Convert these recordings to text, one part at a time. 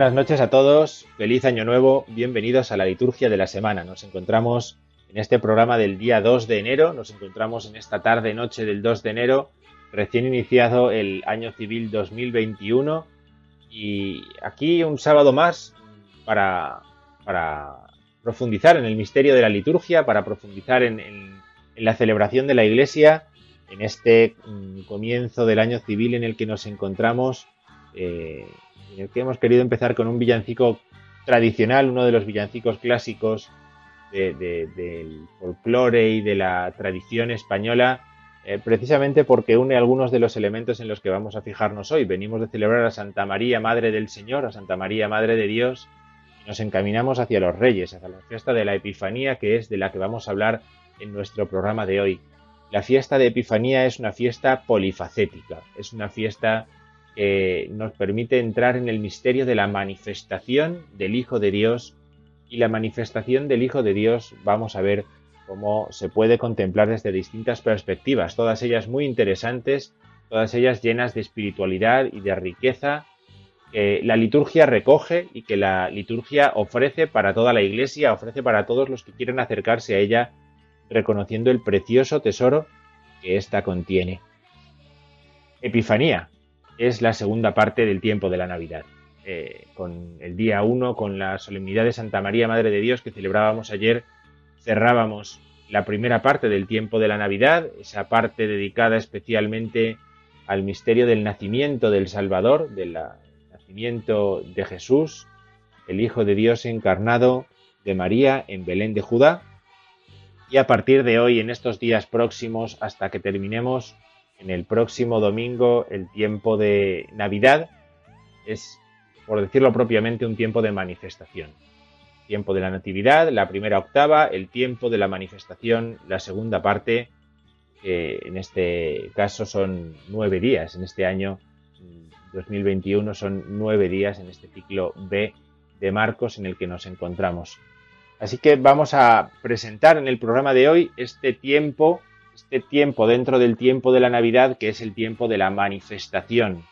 Buenas noches a todos, feliz año nuevo, bienvenidos a la liturgia de la semana. Nos encontramos en este programa del día 2 de enero, nos encontramos en esta tarde noche del 2 de enero, recién iniciado el año civil 2021 y aquí un sábado más para, para profundizar en el misterio de la liturgia, para profundizar en, la celebración de la iglesia, en este mm, comienzo del año civil en el que nos encontramos. Eh, en que hemos querido empezar con un villancico tradicional, uno de los villancicos clásicos del folclore y de la tradición española, eh, precisamente porque une algunos de los elementos en los que vamos a fijarnos hoy. Venimos de celebrar a Santa María, Madre del Señor, a Santa María, Madre de Dios, y nos encaminamos hacia los Reyes, hacia la fiesta de la Epifanía, que es de la que vamos a hablar en nuestro programa de hoy. La fiesta de Epifanía es una fiesta polifacética, es una fiesta que nos permite entrar en el misterio de la manifestación del Hijo de Dios y la manifestación del Hijo de Dios vamos a ver cómo se puede contemplar desde distintas perspectivas, todas ellas muy interesantes, todas ellas llenas de espiritualidad y de riqueza que la liturgia recoge y que la liturgia ofrece para toda la iglesia, ofrece para todos los que quieren acercarse a ella, reconociendo el precioso tesoro que ésta contiene. Epifanía, es la segunda parte del tiempo de la Navidad. Eh, con el día 1, con la solemnidad de Santa María, Madre de Dios, que celebrábamos ayer, cerrábamos la primera parte del tiempo de la Navidad, esa parte dedicada especialmente al misterio del nacimiento del Salvador, del nacimiento de Jesús, el Hijo de Dios encarnado de María en Belén de Judá. Y a partir de hoy, en estos días próximos, hasta que terminemos en el próximo domingo el tiempo de Navidad es, por decirlo propiamente, un tiempo de manifestación. Tiempo de la Natividad, la primera octava, el tiempo de la manifestación, la segunda parte, que en este caso son nueve días, en este año 2021 son nueve días en este ciclo B de Marcos en el que nos encontramos. Así que vamos a presentar en el programa de hoy este tiempo este tiempo dentro del tiempo de la Navidad, que es el tiempo de la manifestación.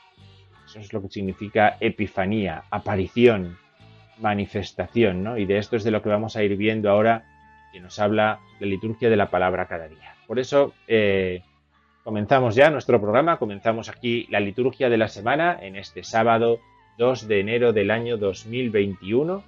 Eso es lo que significa epifanía, aparición, manifestación, ¿no? Y de esto es de lo que vamos a ir viendo ahora, que nos habla la liturgia de la palabra cada día. Por eso eh, comenzamos ya nuestro programa, comenzamos aquí la liturgia de la semana en este sábado 2 de enero del año 2021.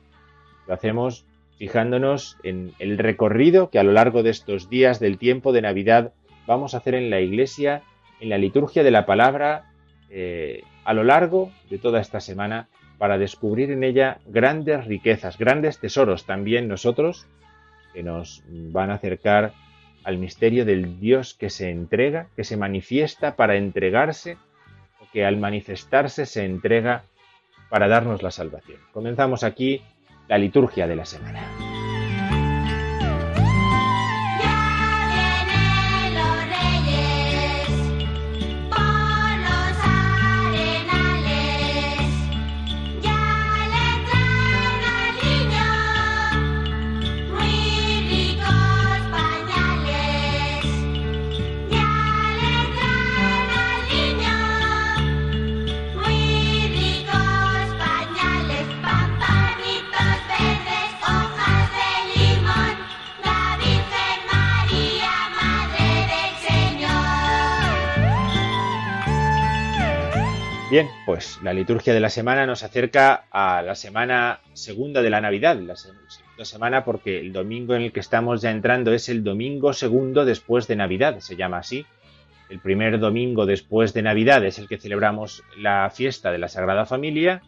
Lo hacemos fijándonos en el recorrido que a lo largo de estos días del tiempo de Navidad vamos a hacer en la iglesia, en la liturgia de la palabra, eh, a lo largo de toda esta semana para descubrir en ella grandes riquezas, grandes tesoros también nosotros que nos van a acercar al misterio del Dios que se entrega, que se manifiesta para entregarse o que al manifestarse se entrega para darnos la salvación. Comenzamos aquí la liturgia de la semana. Bien, pues la liturgia de la semana nos acerca a la semana segunda de la Navidad, la segunda semana porque el domingo en el que estamos ya entrando es el domingo segundo después de Navidad, se llama así. El primer domingo después de Navidad es el que celebramos la fiesta de la Sagrada Familia,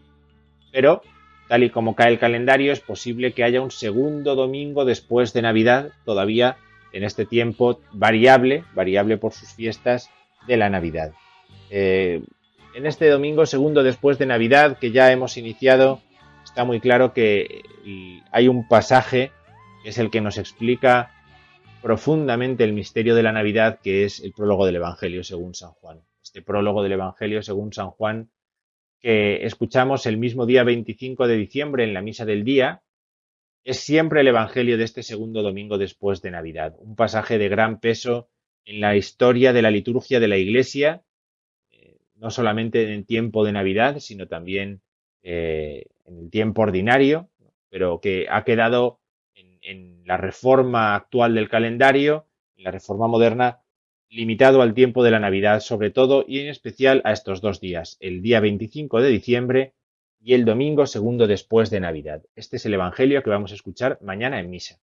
pero tal y como cae el calendario es posible que haya un segundo domingo después de Navidad, todavía en este tiempo variable, variable por sus fiestas de la Navidad. Eh, en este domingo segundo después de Navidad que ya hemos iniciado, está muy claro que hay un pasaje que es el que nos explica profundamente el misterio de la Navidad, que es el prólogo del Evangelio según San Juan. Este prólogo del Evangelio según San Juan que escuchamos el mismo día 25 de diciembre en la misa del día, es siempre el Evangelio de este segundo domingo después de Navidad, un pasaje de gran peso en la historia de la liturgia de la Iglesia no solamente en tiempo de Navidad, sino también eh, en el tiempo ordinario, pero que ha quedado en, la reforma actual del calendario, en la reforma moderna, limitado al tiempo de la Navidad sobre todo y en especial a estos dos días, el día 25 de diciembre y el domingo segundo después de Navidad. Este es el Evangelio que vamos a escuchar mañana en misa.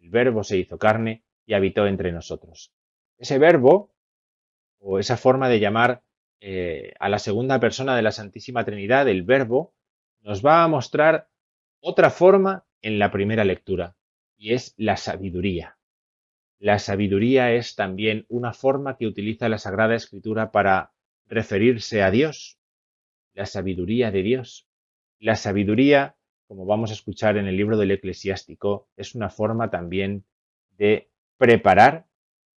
El Verbo se hizo carne y habitó entre nosotros. Ese verbo, o esa forma de llamar eh, a la segunda persona de la Santísima Trinidad, el Verbo, nos va a mostrar otra forma en la primera lectura, y es la sabiduría. La sabiduría es también una forma que utiliza la Sagrada Escritura para referirse a Dios, la sabiduría de Dios. La sabiduría, como vamos a escuchar en el libro del eclesiástico, es una forma también de preparar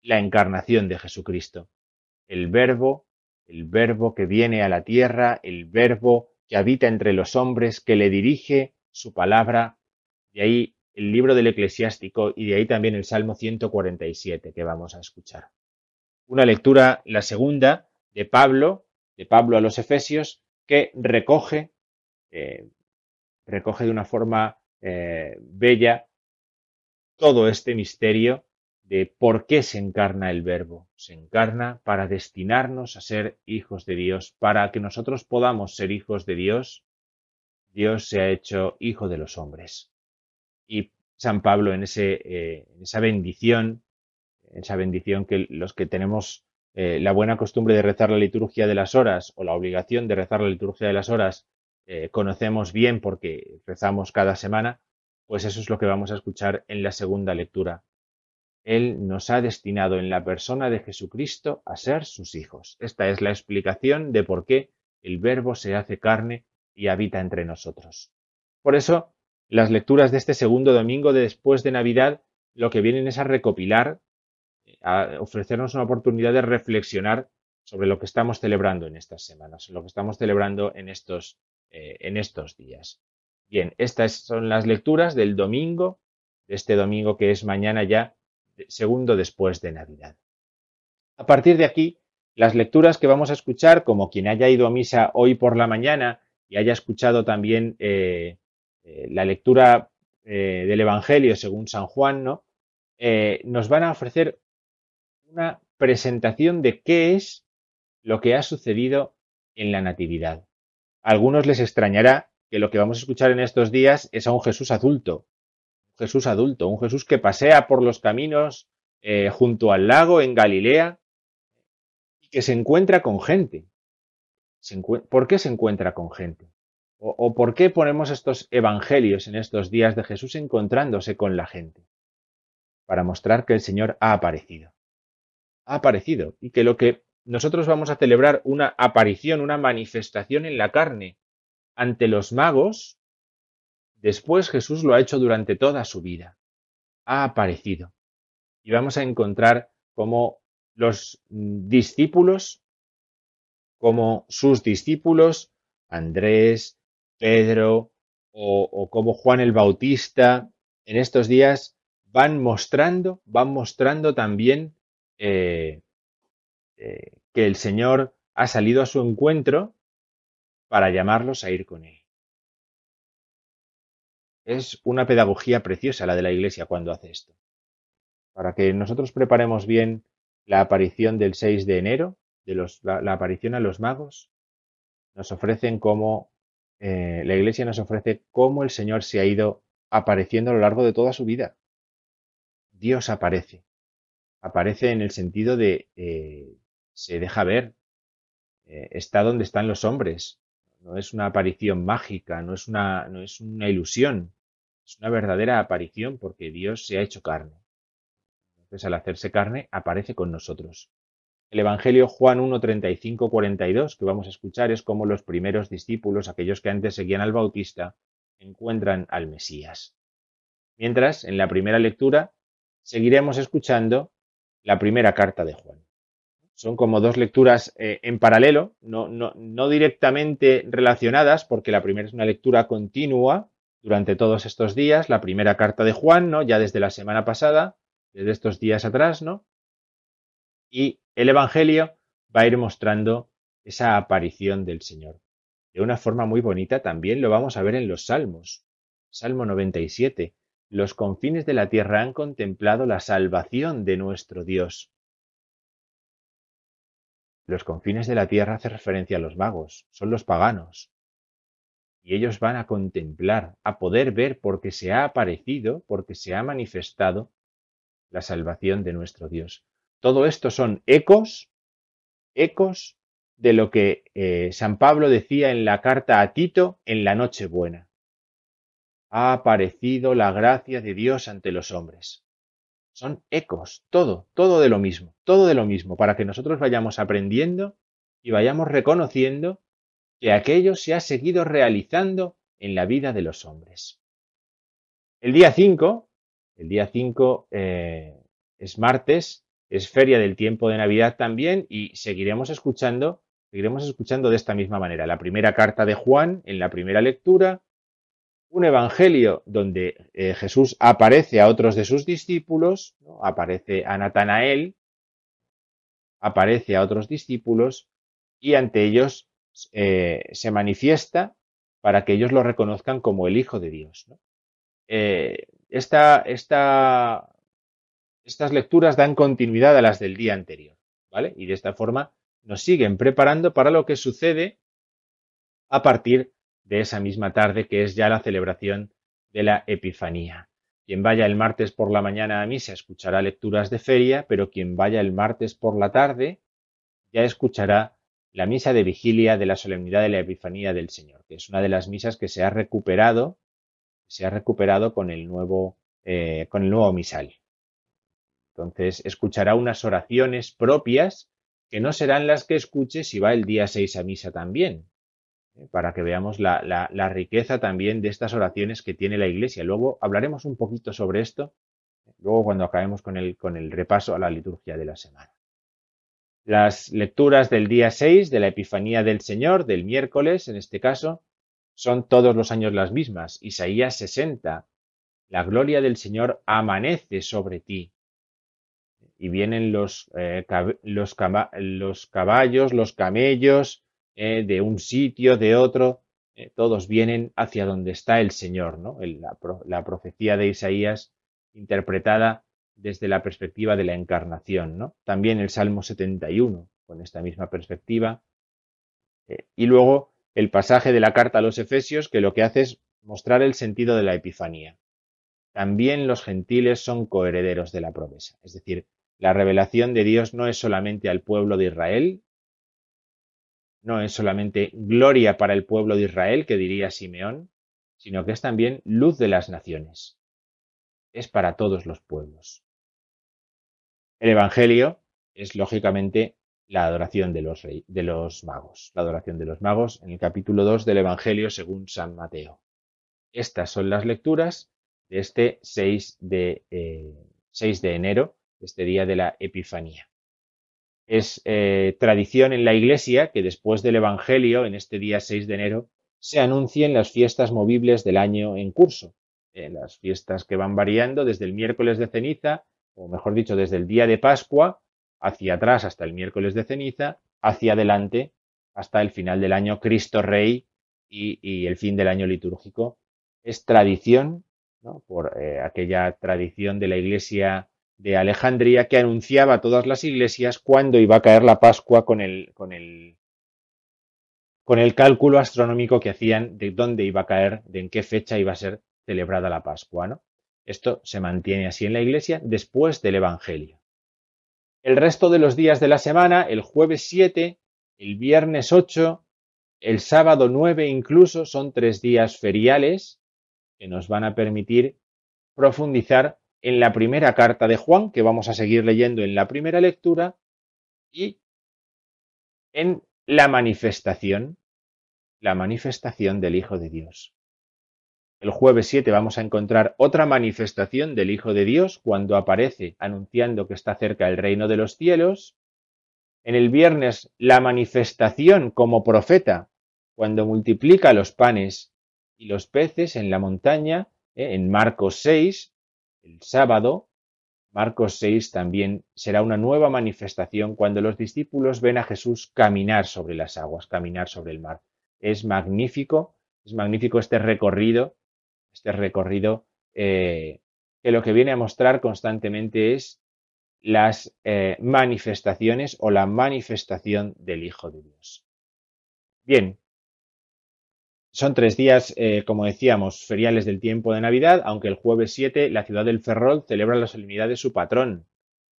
la encarnación de Jesucristo. El verbo el verbo que viene a la tierra, el verbo que habita entre los hombres, que le dirige su palabra. De ahí el libro del eclesiástico y de ahí también el Salmo 147 que vamos a escuchar. Una lectura, la segunda, de Pablo, de Pablo a los Efesios, que recoge, eh, recoge de una forma eh, bella todo este misterio de por qué se encarna el Verbo. Se encarna para destinarnos a ser hijos de Dios, para que nosotros podamos ser hijos de Dios. Dios se ha hecho hijo de los hombres. Y San Pablo en, ese, eh, esa bendición, en esa bendición que los que tenemos eh, la buena costumbre de rezar la liturgia de las horas o la obligación de rezar la liturgia de las horas eh, conocemos bien porque rezamos cada semana, pues eso es lo que vamos a escuchar en la segunda lectura él nos ha destinado en la persona de Jesucristo a ser sus hijos. Esta es la explicación de por qué el Verbo se hace carne y habita entre nosotros. Por eso, las lecturas de este segundo domingo de después de Navidad lo que vienen es a recopilar, a ofrecernos una oportunidad de reflexionar sobre lo que estamos celebrando en estas semanas, lo que estamos celebrando en estos, eh, en estos días. Bien, estas son las lecturas del domingo, de este domingo que es mañana ya segundo después de Navidad. A partir de aquí, las lecturas que vamos a escuchar, como quien haya ido a misa hoy por la mañana y haya escuchado también eh, eh, la lectura eh, del Evangelio según San Juan, ¿no? nos van a ofrecer una presentación de qué es lo que ha sucedido en la Natividad. A algunos les extrañará que lo que vamos a escuchar en estos días es a un Jesús adulto, Jesús adulto, un Jesús que pasea por los caminos eh, junto al lago en Galilea y que se encuentra con gente. ¿por qué se encuentra con gente? ¿O por qué ponemos estos evangelios en estos días de Jesús encontrándose con la gente? Para mostrar que el Señor ha aparecido. Ha aparecido y que lo que nosotros vamos a celebrar una aparición, una manifestación en la carne ante los magos, después Jesús lo ha hecho durante toda su vida. Ha aparecido. Y vamos a encontrar cómo los discípulos, como sus discípulos, Andrés, Pedro o, como Juan el Bautista, en estos días van mostrando, van mostrando también eh, eh, que el Señor ha salido a su encuentro para llamarlos a ir con Él. Es una pedagogía preciosa la de la Iglesia cuando hace esto. Para que nosotros preparemos bien la aparición del 6 de enero, de la, aparición a los magos, nos ofrecen como, eh, la Iglesia nos ofrece cómo el Señor se ha ido apareciendo a lo largo de toda su vida. Dios aparece. Aparece en el sentido de eh, se deja ver, eh, está donde están los hombres, no es una aparición mágica, no es una ilusión, es una verdadera aparición porque Dios se ha hecho carne. Entonces, al hacerse carne, aparece con nosotros. El Evangelio Juan 1, 35, 42 que vamos a escuchar es como los primeros discípulos, aquellos que antes seguían al Bautista, encuentran al Mesías. Mientras, en la primera lectura, seguiremos escuchando la primera carta de Juan son como dos lecturas eh, en paralelo, no, no, directamente relacionadas, porque la primera es una lectura continua durante todos estos días, la primera carta de Juan, ¿no? Ya desde la semana pasada, desde estos días atrás, ¿no? Y el Evangelio va a ir mostrando esa aparición del Señor. De una forma muy bonita también lo vamos a ver en los Salmos. Salmo 97. Los confines de la tierra han contemplado la salvación de nuestro Dios. Los confines de la tierra hace referencia a los magos, son los paganos. Y ellos van a contemplar, a poder ver porque se ha aparecido, porque se ha manifestado la salvación de nuestro Dios. Todo esto son ecos, ecos de lo que eh, San Pablo decía en la carta a Tito en la Nochebuena. Ha aparecido la gracia de Dios ante los hombres. Son ecos, todo, todo de lo mismo, todo de lo mismo, para que nosotros vayamos aprendiendo y vayamos reconociendo que aquello se ha seguido realizando en la vida de los hombres. El día 5, el día 5 eh, es martes, es feria del tiempo de Navidad también y seguiremos escuchando, seguiremos escuchando de esta misma manera. La primera carta de Juan en la primera lectura, un evangelio donde eh, Jesús aparece a otros de sus discípulos, aparece a Natanael, aparece a otros discípulos y ante ellos eh, se manifiesta para que ellos lo reconozcan como el Hijo de Dios. Eh, estas lecturas dan continuidad a las del día anterior, ¿vale? Y de esta forma nos siguen preparando para lo que sucede a partir de esa misma tarde, que es ya la celebración de la Epifanía. Quien vaya el martes por la mañana a misa escuchará lecturas de feria, pero quien vaya el martes por la tarde ya escuchará la misa de vigilia de la solemnidad de la Epifanía del Señor, que es una de las misas que se ha recuperado, se ha recuperado con el nuevo, eh, con el nuevo misal. Entonces escuchará unas oraciones propias que no serán las que escuche si va el día 6 a misa también, para que veamos la, riqueza también de estas oraciones que tiene la Iglesia. Luego hablaremos un poquito sobre esto, luego cuando acabemos con el, con el repaso a la liturgia de la semana. Las lecturas del día 6 de la Epifanía del Señor, del miércoles en este caso, son todos los años las mismas. Isaías 60. La gloria del Señor amanece sobre ti. Y vienen los, eh, los, los caballos, los camellos, eh, de un sitio, de otro, eh, todos vienen hacia donde está el Señor, ¿no? la, profecía de Isaías interpretada desde la perspectiva de la encarnación, ¿no? También el Salmo 71, con esta misma perspectiva. Eh, y luego el pasaje de la carta a los Efesios, que lo que hace es mostrar el sentido de la Epifanía. También los gentiles son coherederos de la promesa. Es decir, la revelación de Dios no es solamente al pueblo de Israel, no es solamente gloria para el pueblo de Israel, que diría Simeón, sino que es también luz de las naciones. Es para todos los pueblos. El Evangelio es lógicamente la adoración de los, de los magos, la adoración de los magos en el capítulo 2 del Evangelio según San Mateo. Estas son las lecturas de este 6 de, 6 eh, de enero, este día de la Epifanía. Es eh, tradición en la Iglesia que después del Evangelio, en este día 6 de enero, se anuncien las fiestas movibles del año en curso, eh, las fiestas que van variando desde el miércoles de ceniza, o mejor dicho, desde el día de Pascua, hacia atrás hasta el miércoles de ceniza, hacia adelante hasta el final del año Cristo Rey y, el fin del año litúrgico. Es tradición, por eh, aquella tradición de la Iglesia de Alejandría que anunciaba a todas las iglesias cuándo iba a caer la Pascua con el, con el, con el cálculo astronómico que hacían de dónde iba a caer, de en qué fecha iba a ser celebrada la Pascua. ¿no? Esto se mantiene así en la iglesia después del Evangelio. El resto de los días de la semana, el jueves 7, el viernes 8, el sábado 9 incluso, son tres días feriales que nos van a permitir profundizar en la primera carta de Juan, que vamos a seguir leyendo en la primera lectura, y en la manifestación, la manifestación del Hijo de Dios. El jueves 7 vamos a encontrar otra manifestación del Hijo de Dios cuando aparece anunciando que está cerca el reino de los cielos. En el viernes la manifestación como profeta cuando multiplica los panes y los peces en la montaña, ¿eh? en Marcos 6, el sábado, Marcos 6 también será una nueva manifestación cuando los discípulos ven a Jesús caminar sobre las aguas, caminar sobre el mar. Es magnífico, es magnífico este recorrido, este recorrido eh, que lo que viene a mostrar constantemente es las eh, manifestaciones o la manifestación del Hijo de Dios. Bien, son tres días, eh, como decíamos, feriales del tiempo de Navidad, aunque el jueves 7 la ciudad del Ferrol celebra la solemnidad de su patrón,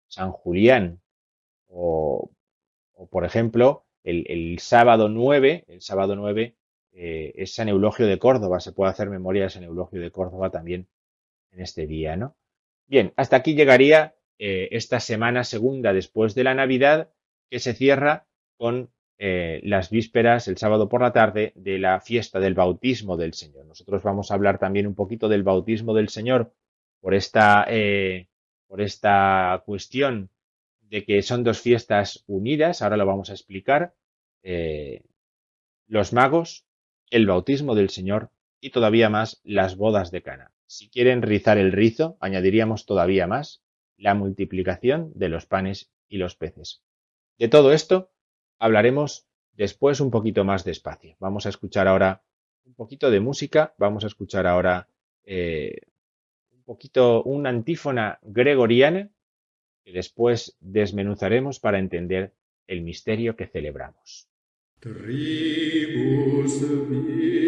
San Julián. O, por ejemplo, el, sábado 9, el sábado 9 eh, es San Eulogio de Córdoba, se puede hacer memoria de San Eulogio de Córdoba también en este día, ¿no? Bien, hasta aquí llegaría eh, esta semana segunda después de la Navidad, que se cierra con eh, las vísperas, el sábado por la tarde, de la fiesta del bautismo del Señor. Nosotros vamos a hablar también un poquito del bautismo del Señor por esta, eh, por esta cuestión de que son dos fiestas unidas, ahora lo vamos a explicar. Los magos, el bautismo del Señor y todavía más las bodas de Cana. Si quieren rizar el rizo, añadiríamos todavía más la multiplicación de los panes y los peces. De todo esto hablaremos después un poquito más despacio. Vamos a escuchar ahora un poquito de música, vamos a escuchar ahora eh, un poquito una antífona gregoriana que después desmenuzaremos para entender el misterio que celebramos. Tribus vii.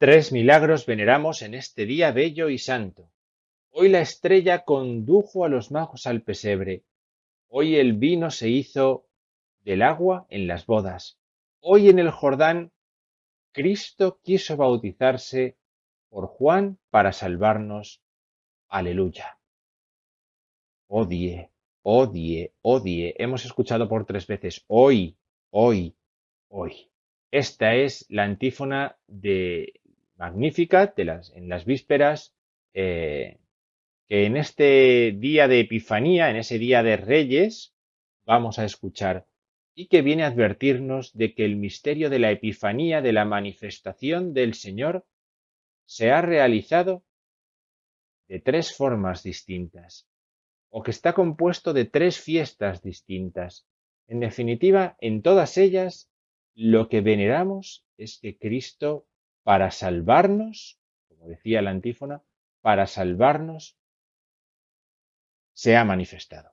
Tres milagros veneramos en este día bello y santo. Hoy la estrella condujo a los magos al pesebre. Hoy el vino se hizo del agua en las bodas. Hoy en el Jordán Cristo quiso bautizarse por Juan para salvarnos. Aleluya. Odie, odie, odie. Hemos escuchado por tres veces hoy, hoy, hoy. Esta es la antífona de Magnificat de las, en las vísperas, eh, que en este día de Epifanía, en ese día de Reyes, vamos a escuchar y que viene a advertirnos de que el misterio de la Epifanía, de la manifestación del Señor, se ha realizado de tres formas distintas, o que está compuesto de tres fiestas distintas. En definitiva, en todas ellas, lo que veneramos es que Cristo para salvarnos, como decía la antífona, para salvarnos, se ha manifestado.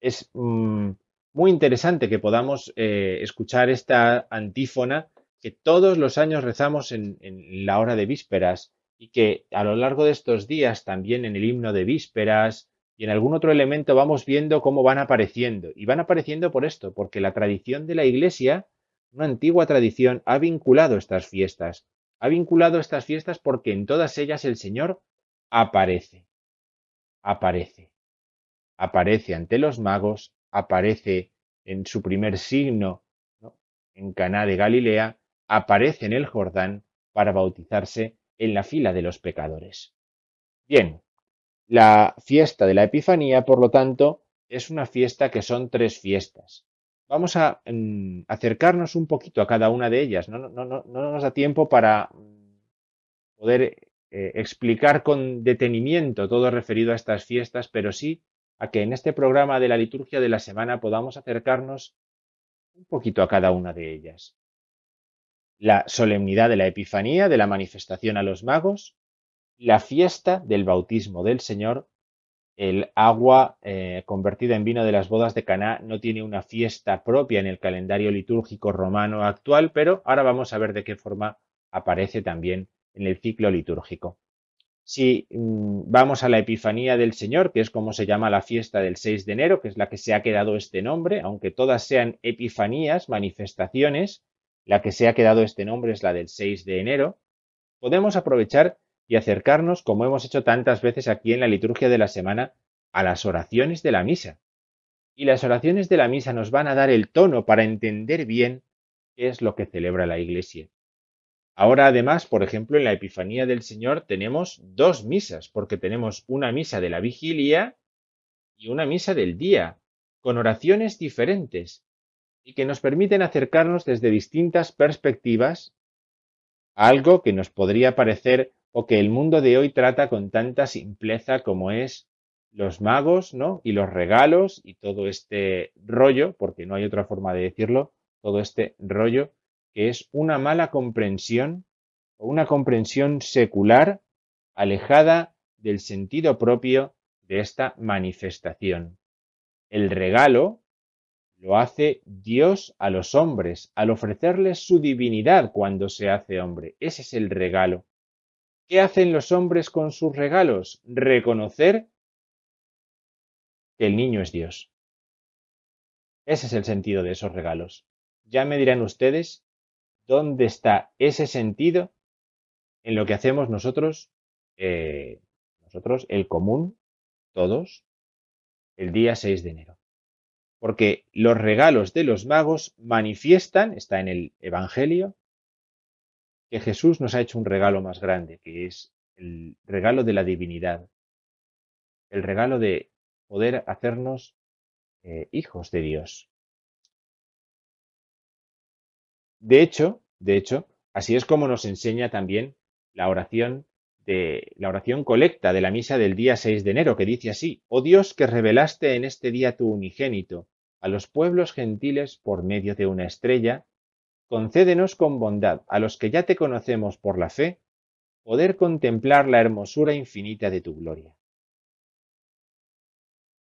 Es mm, muy interesante que podamos eh, escuchar esta antífona que todos los años rezamos en, en, la hora de vísperas y que a lo largo de estos días también en el himno de vísperas y en algún otro elemento vamos viendo cómo van apareciendo. Y van apareciendo por esto, porque la tradición de la Iglesia una antigua tradición ha vinculado estas fiestas. Ha vinculado estas fiestas porque en todas ellas el Señor aparece. Aparece. Aparece ante los magos, aparece en su primer signo en Caná de Galilea, aparece en el Jordán para bautizarse en la fila de los pecadores. Bien, la fiesta de la Epifanía, por lo tanto, es una fiesta que son tres fiestas vamos a mm, acercarnos un poquito a cada una de ellas. No, nos da tiempo para mm, poder eh, explicar con detenimiento todo referido a estas fiestas, pero sí a que en este programa de la liturgia de la semana podamos acercarnos un poquito a cada una de ellas. La solemnidad de la Epifanía, de la manifestación a los magos, la fiesta del bautismo del Señor el agua eh, convertida en vino de las bodas de Caná no tiene una fiesta propia en el calendario litúrgico romano actual, pero ahora vamos a ver de qué forma aparece también en el ciclo litúrgico. Si mm, vamos a la Epifanía del Señor, que es como se llama la fiesta del 6 de enero, que es la que se ha quedado este nombre, aunque todas sean epifanías, manifestaciones, la que se ha quedado este nombre es la del 6 de enero, podemos aprovechar y acercarnos, como hemos hecho tantas veces aquí en la liturgia de la semana, a las oraciones de la misa. Y las oraciones de la misa nos van a dar el tono para entender bien qué es lo que celebra la Iglesia. Ahora además, por ejemplo, en la Epifanía del Señor tenemos dos misas, porque tenemos una misa de la vigilia y una misa del día, con oraciones diferentes, y que nos permiten acercarnos desde distintas perspectivas a algo que nos podría parecer o que el mundo de hoy trata con tanta simpleza como es los magos, ¿no? Y los regalos y todo este rollo, porque no hay otra forma de decirlo, todo este rollo que es una mala comprensión o una comprensión secular alejada del sentido propio de esta manifestación. El regalo lo hace Dios a los hombres al ofrecerles su divinidad cuando se hace hombre. Ese es el regalo. ¿Qué hacen los hombres con sus regalos? Reconocer que el niño es Dios. Ese es el sentido de esos regalos. Ya me dirán ustedes dónde está ese sentido en lo que hacemos nosotros, eh, nosotros, el común, todos, el día 6 de enero. Porque los regalos de los magos manifiestan, está en el Evangelio, que Jesús nos ha hecho un regalo más grande, que es el regalo de la divinidad, el regalo de poder hacernos eh, hijos de Dios. De hecho, de hecho, así es como nos enseña también la oración de la oración colecta de la misa del día 6 de enero, que dice así: Oh Dios, que revelaste en este día tu unigénito a los pueblos gentiles por medio de una estrella, concédenos con bondad, a los que ya te conocemos por la fe, poder contemplar la hermosura infinita de tu gloria.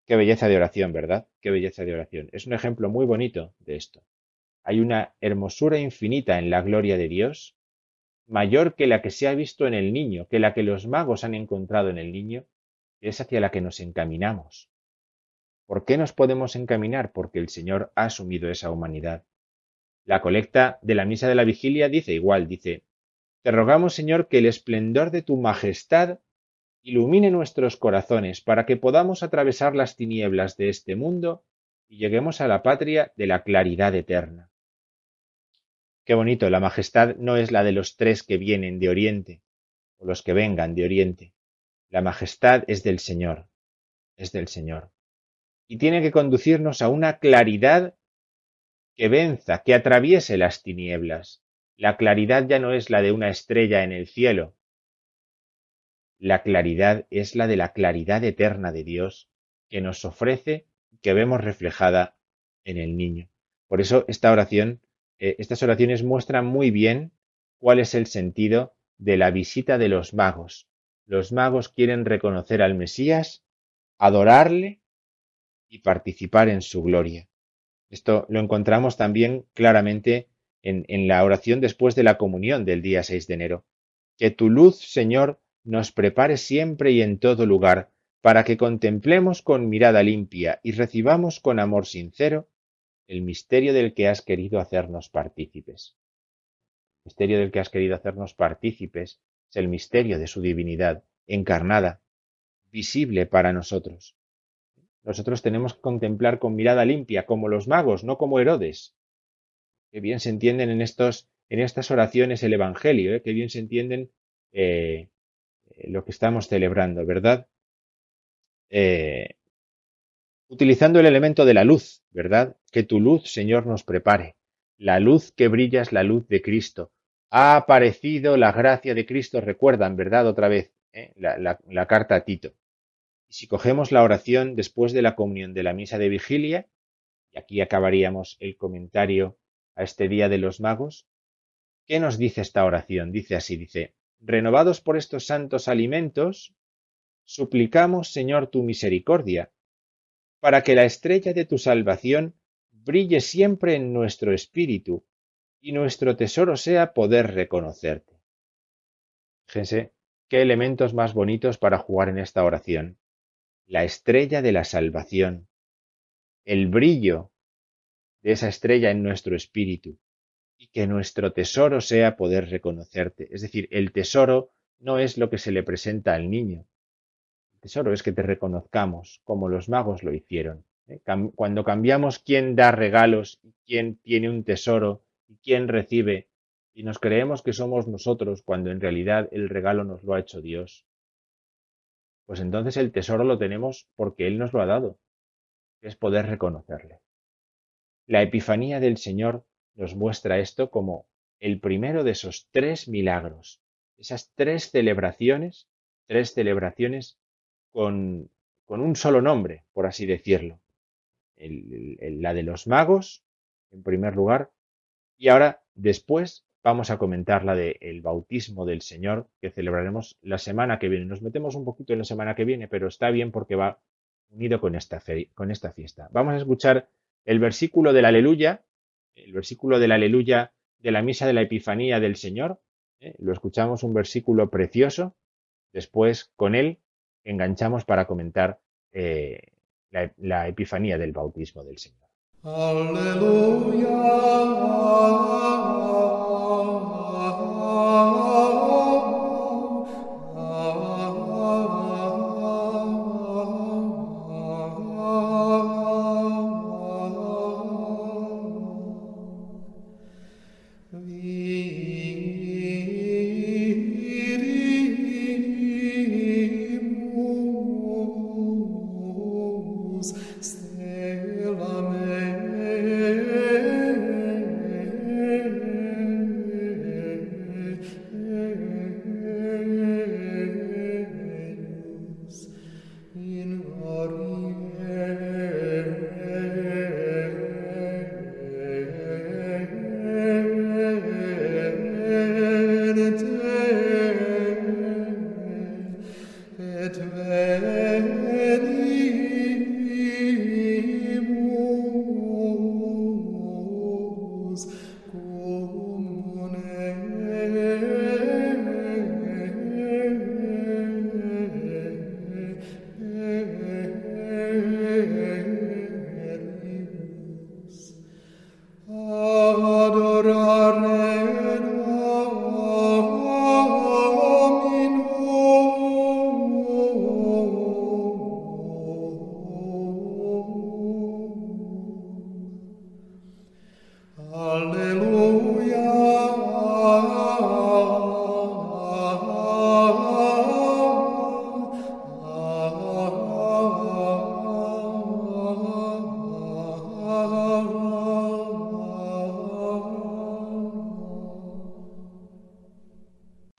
Qué belleza de oración, ¿verdad? Qué belleza de oración. Es un ejemplo muy bonito de esto. Hay una hermosura infinita en la gloria de Dios mayor que la que se ha visto en el niño, que la que los magos han encontrado en el niño, es hacia la que nos encaminamos. ¿Por qué nos podemos encaminar? Porque el Señor ha asumido esa humanidad. La colecta de la misa de la vigilia dice igual, dice, Te rogamos, Señor, que el esplendor de tu majestad ilumine nuestros corazones para que podamos atravesar las tinieblas de este mundo y lleguemos a la patria de la claridad eterna. Qué bonito, la majestad no es la de los tres que vienen de Oriente, o los que vengan de Oriente. La majestad es del Señor, es del Señor. Y tiene que conducirnos a una claridad que venza, que atraviese las tinieblas. La claridad ya no es la de una estrella en el cielo. La claridad es la de la claridad eterna de Dios que nos ofrece que vemos reflejada en el niño. Por eso esta oración eh, estas oraciones muestran muy bien cuál es el sentido de la visita de los magos. Los magos quieren reconocer al Mesías, adorarle y participar en su gloria. Esto lo encontramos también claramente en, la oración después de la comunión del día 6 de enero. Que tu luz, Señor, nos prepare siempre y en todo lugar, para que contemplemos con mirada limpia y recibamos con amor sincero el misterio del que has querido hacernos partícipes. El misterio del que has querido hacernos partícipes es el misterio de su divinidad encarnada, visible para nosotros. Nosotros tenemos que contemplar con mirada limpia, como los magos, no como Herodes. Que bien se entienden en, estos, en estas oraciones el Evangelio, ¿eh? que bien se entienden eh, eh, lo que estamos celebrando, ¿verdad? Eh, utilizando el elemento de la luz, ¿verdad? Que tu luz, Señor, nos prepare. La luz que brilla es la luz de Cristo. Ha aparecido la gracia de Cristo, recuerdan, ¿verdad? Otra vez, ¿eh? la, carta a Tito. Y si cogemos la oración después de la comunión de la misa de vigilia, y aquí acabaríamos el comentario a este día de los magos, ¿qué nos dice esta oración? Dice así, dice, renovados por estos santos alimentos, suplicamos, Señor, tu misericordia para que la estrella de tu salvación brille siempre en nuestro espíritu y nuestro tesoro sea poder reconocerte. Fíjense qué elementos más bonitos para jugar en esta oración. La estrella de la salvación, el brillo de esa estrella en nuestro espíritu y que nuestro tesoro sea poder reconocerte. Es decir, el tesoro no es lo que se le presenta al niño, tesoro es que te reconozcamos como los magos lo hicieron. ¿eh? Cuando cambiamos quién da regalos y quién tiene un tesoro y quién recibe, y nos creemos que somos nosotros cuando en realidad el regalo nos lo ha hecho Dios, pues entonces el tesoro lo tenemos porque Él nos lo ha dado, es poder reconocerle. La Epifanía del Señor nos muestra esto como el primero de esos tres milagros, esas tres celebraciones, tres celebraciones con, un solo nombre, por así decirlo. la de los magos, en primer lugar, y ahora después vamos a comentar la del bautismo del Señor que celebraremos la semana que viene. Nos metemos un poquito en la semana que viene, pero está bien porque va unido con esta, con esta fiesta. Vamos a escuchar el versículo del aleluya, el versículo del aleluya de la misa de la Epifanía del Señor. ¿eh? Lo escuchamos un versículo precioso. Después, con él, enganchamos para comentar eh, la, la epifanía del bautismo del Señor. Aleluya.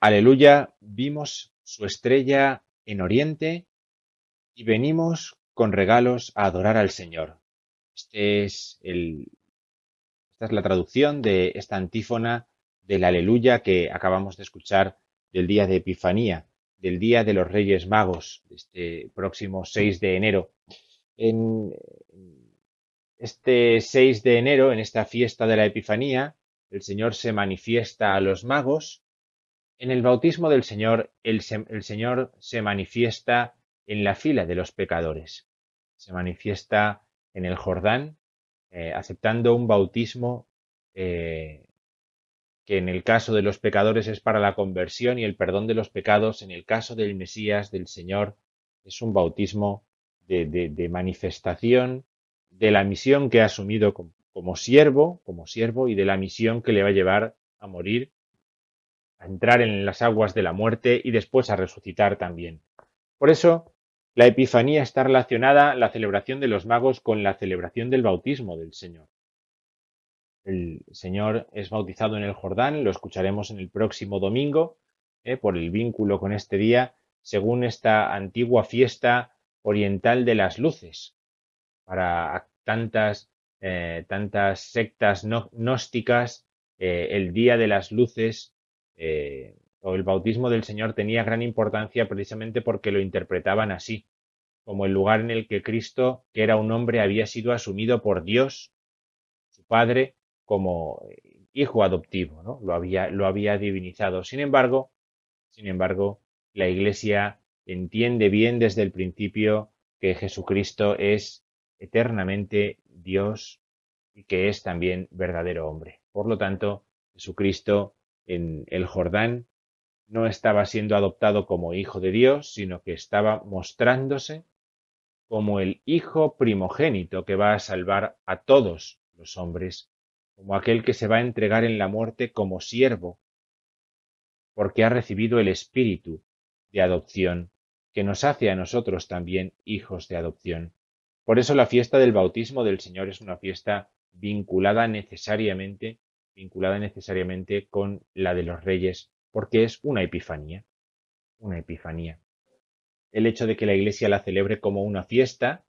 Aleluya, vimos su estrella en Oriente y venimos con regalos a adorar al Señor. Este esta es la traducción de esta antífona del Aleluya que acabamos de escuchar del día de Epifanía, del día de los Reyes Magos, este próximo 6 de enero. En este 6 de enero, en esta fiesta de la Epifanía, el Señor se manifiesta a los magos. En el bautismo del Señor, el, Señor se manifiesta en la fila de los pecadores. Se manifiesta en el Jordán, eh, aceptando un bautismo eh, que en el caso de los pecadores es para la conversión y el perdón de los pecados, en el caso del Mesías, del Señor, es un bautismo de, manifestación de la misión que ha asumido como, siervo, como siervo y de la misión que le va a llevar a morir, a entrar en las aguas de la muerte y después a resucitar también. Por eso, la Epifanía está relacionada, la celebración de los magos, con la celebración del bautismo del Señor. El Señor es bautizado en el Jordán, lo escucharemos en el próximo domingo, eh, por el vínculo con este día, según esta antigua fiesta oriental de las luces. Para tantas, eh, tantas sectas gnósticas, eh, el día de las luces o el bautismo del Señor tenía gran importancia precisamente porque lo interpretaban así, como el lugar en el que Cristo, que era un hombre, había sido asumido por Dios, su Padre, como hijo adoptivo, ¿no? Lo había, lo había divinizado. Sin embargo, sin embargo, la Iglesia entiende bien desde el principio que Jesucristo es eternamente Dios y que es también verdadero hombre. Por lo tanto, Jesucristo en el Jordán no estaba siendo adoptado como hijo de Dios, sino que estaba mostrándose como el hijo primogénito que va a salvar a todos los hombres, como aquel que se va a entregar en la muerte como siervo, porque ha recibido el espíritu de adopción, que nos hace a nosotros también hijos de adopción. Por eso la fiesta del bautismo del Señor es una fiesta vinculada necesariamente, vinculada necesariamente con la de los reyes porque es una epifanía, una epifanía. El hecho de que la Iglesia la celebre como una fiesta,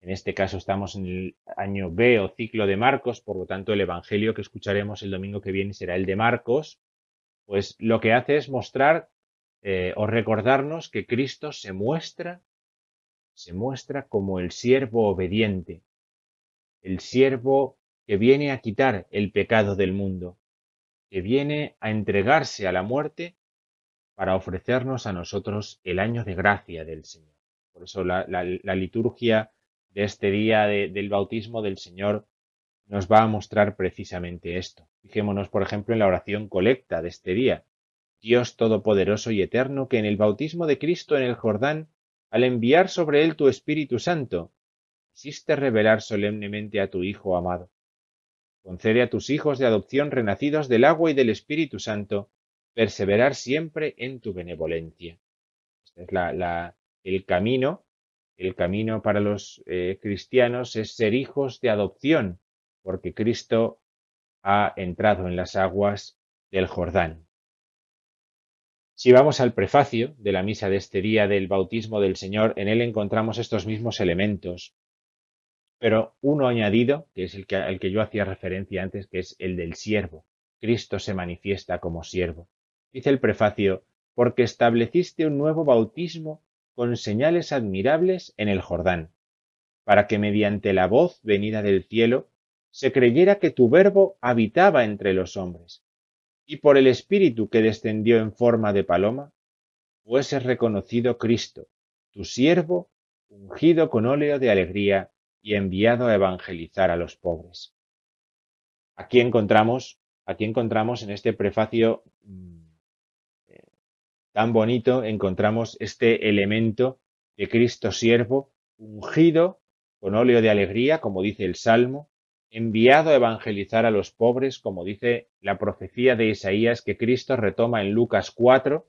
en este caso estamos en el año B o ciclo de Marcos, por lo tanto el Evangelio que escucharemos el domingo que viene será el de Marcos, pues lo que hace es mostrar eh, o recordarnos que Cristo se muestra, se muestra como el siervo obediente, el siervo que viene a quitar el pecado del mundo, que viene a entregarse a la muerte para ofrecernos a nosotros el año de gracia del Señor. Por eso la, liturgia de este día del bautismo del Señor nos va a mostrar precisamente esto. Fijémonos, por ejemplo, en la oración colecta de este día. Dios Todopoderoso y Eterno, que en el bautismo de Cristo en el Jordán, al enviar sobre él tu Espíritu Santo, hiciste revelar solemnemente a tu Hijo amado Concede a tus hijos de adopción renacidos del agua y del Espíritu Santo perseverar siempre en tu benevolencia. Este es el camino. El camino para los eh, cristianos es ser hijos de adopción, porque Cristo ha entrado en las aguas del Jordán. Si vamos al prefacio de la misa de este día del bautismo del Señor, en él encontramos estos mismos elementos pero uno añadido, que es el que, al que yo hacía referencia antes, que es el del siervo. Cristo se manifiesta como siervo. Dice el prefacio, porque estableciste un nuevo bautismo con señales admirables en el Jordán, para que mediante la voz venida del cielo se creyera que tu verbo habitaba entre los hombres, y por el Espíritu que descendió en forma de paloma, fuese reconocido Cristo, tu siervo, ungido con óleo de alegría y enviado a evangelizar a los pobres. Aquí encontramos, aquí encontramos en este prefacio mm, eh, tan bonito, encontramos este elemento de Cristo siervo, ungido con óleo de alegría, como dice el Salmo, enviado a evangelizar a los pobres, como dice la profecía de Isaías que Cristo retoma en Lucas 4,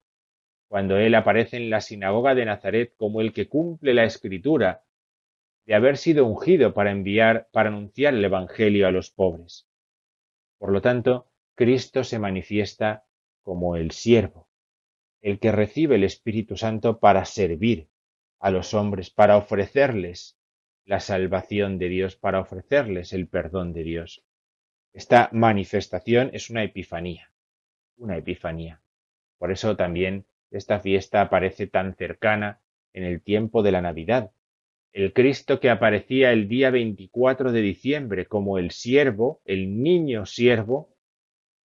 cuando él aparece en la sinagoga de Nazaret como el que cumple la escritura de haber sido ungido para enviar, para anunciar el Evangelio a los pobres. Por lo tanto, Cristo se manifiesta como el siervo, el que recibe el Espíritu Santo para servir a los hombres, para ofrecerles la salvación de Dios, para ofrecerles el perdón de Dios. Esta manifestación es una epifanía, una epifanía. Por eso también esta fiesta aparece tan cercana en el tiempo de la Navidad. El Cristo que aparecía el día 24 de diciembre como el siervo, el niño siervo,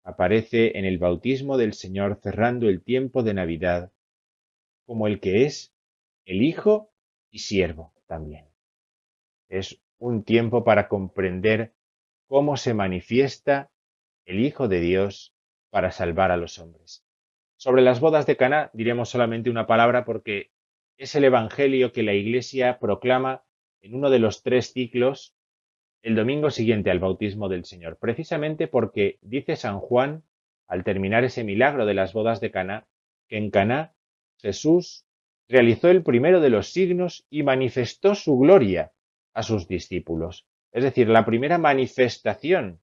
aparece en el bautismo del Señor cerrando el tiempo de Navidad como el que es el Hijo y siervo también. Es un tiempo para comprender cómo se manifiesta el Hijo de Dios para salvar a los hombres. Sobre las bodas de Caná diremos solamente una palabra porque es el evangelio que la Iglesia proclama en uno de los tres ciclos el domingo siguiente al bautismo del Señor, precisamente porque dice San Juan, al terminar ese milagro de las bodas de Caná, que en Caná Jesús realizó el primero de los signos y manifestó su gloria a sus discípulos. Es decir, la primera manifestación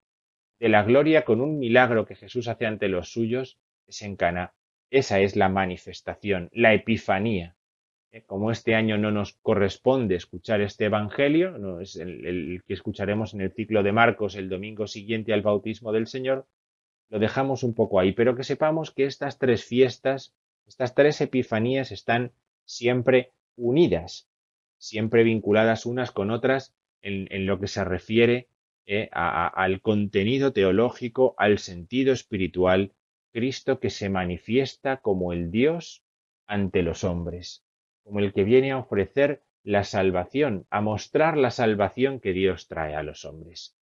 de la gloria con un milagro que Jesús hace ante los suyos es en Caná. Esa es la manifestación, la epifanía. Como este año no nos corresponde escuchar este Evangelio, no es el, que escucharemos en el ciclo de Marcos el domingo siguiente al bautismo del Señor, lo dejamos un poco ahí, pero que sepamos que estas tres fiestas, estas tres epifanías están siempre unidas, siempre vinculadas unas con otras en, lo que se refiere eh, al contenido teológico, al sentido espiritual, Cristo que se manifiesta como el Dios ante los hombres como el que viene a ofrecer la salvación, a mostrar la salvación que Dios trae a los hombres.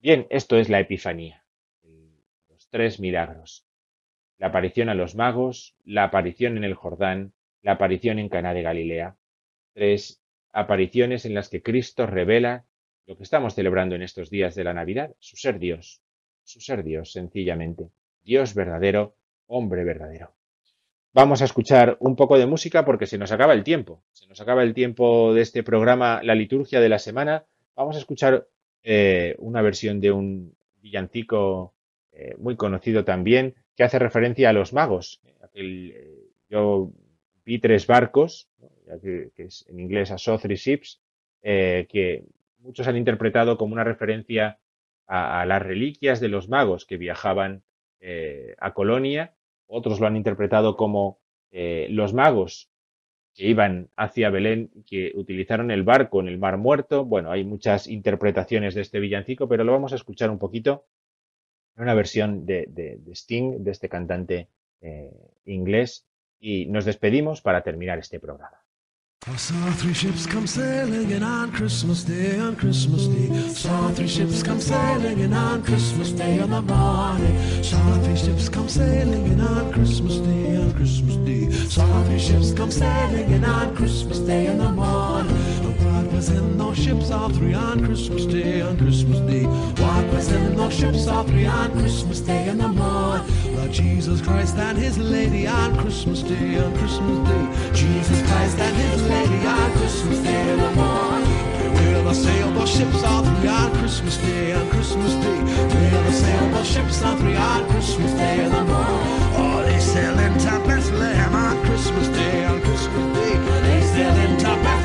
Bien, esto es la Epifanía, los tres milagros. La aparición a los magos, la aparición en el Jordán, la aparición en Caná de Galilea. Tres apariciones en las que Cristo revela lo que estamos celebrando en estos días de la Navidad, su ser Dios, su ser Dios, sencillamente. Dios verdadero, hombre verdadero. Vamos a escuchar un poco de música porque se nos acaba el tiempo. Se nos acaba el tiempo de este programa, la liturgia de la semana. Vamos a escuchar eh, una versión de un villancico eh, muy conocido también que hace referencia a los magos. Eh, yo vi tres barcos, que, es en inglés a Saw Three Ships, que muchos han interpretado como una referencia a, a, las reliquias de los magos que viajaban a Colonia otros lo han interpretado como eh, los magos que iban hacia Belén que utilizaron el barco en el Mar Muerto. Bueno, hay muchas interpretaciones de este villancico, pero lo vamos a escuchar un poquito en una versión de, Sting, de este cantante eh, inglés, y nos despedimos para terminar este programa. I saw three ships come sailing in on Christmas Day, on Christmas Day. Saw three ships come sailing in on Christmas Day in the morning. Saw three ships come sailing in on Christmas Day, on Christmas Day. Saw three ships come sailing in on Christmas Day in the morning. Was in those ships, all three on Christmas Day, on Christmas Day? What was in those ships, all three on Christmas Day in the morning? Lord Jesus Christ and His Lady on Christmas Day, on Christmas Day. Jesus Christ and His Lady on Christmas Day in the morning. We'll the sailboat ships all three on Christmas Day, on Christmas Day. We'll the sailboat ships all three on Christmas Day in the morning. Oh, they sail into Bethlehem on Christmas Day, on Christmas Day. They sail into Bethlehem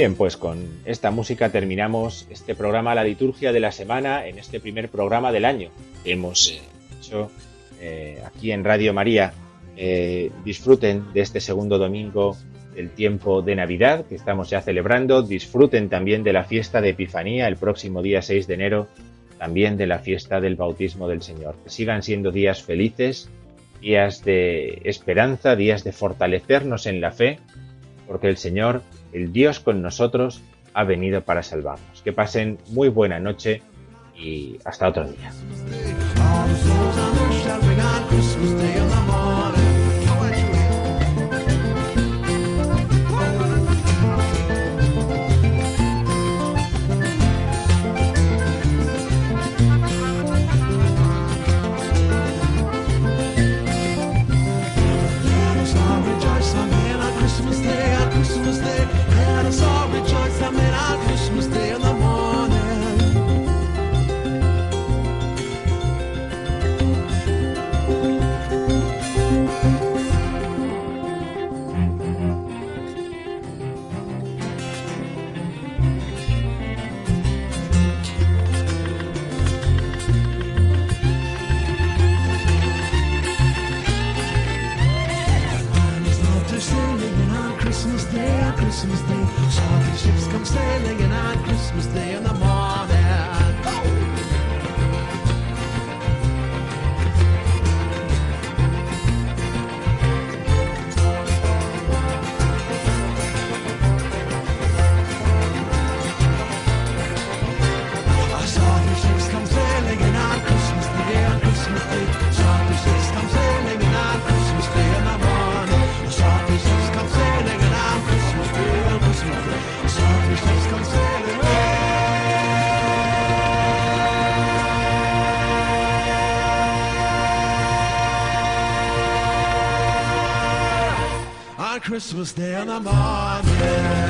bien, pues con esta música terminamos este programa La Liturgia de la Semana en este primer programa del año que hemos eh, hecho eh, aquí en Radio María. Eh, disfruten de este segundo domingo del tiempo de Navidad que estamos ya celebrando. Disfruten también de la fiesta de Epifanía el próximo día 6 de enero, también de la fiesta del bautismo del Señor. Que sigan siendo días felices, días de esperanza, días de fortalecernos en la fe, porque el Señor el Dios con nosotros ha venido para salvarnos. Que pasen muy buena noche y hasta otro día. Christmas Day and the morning.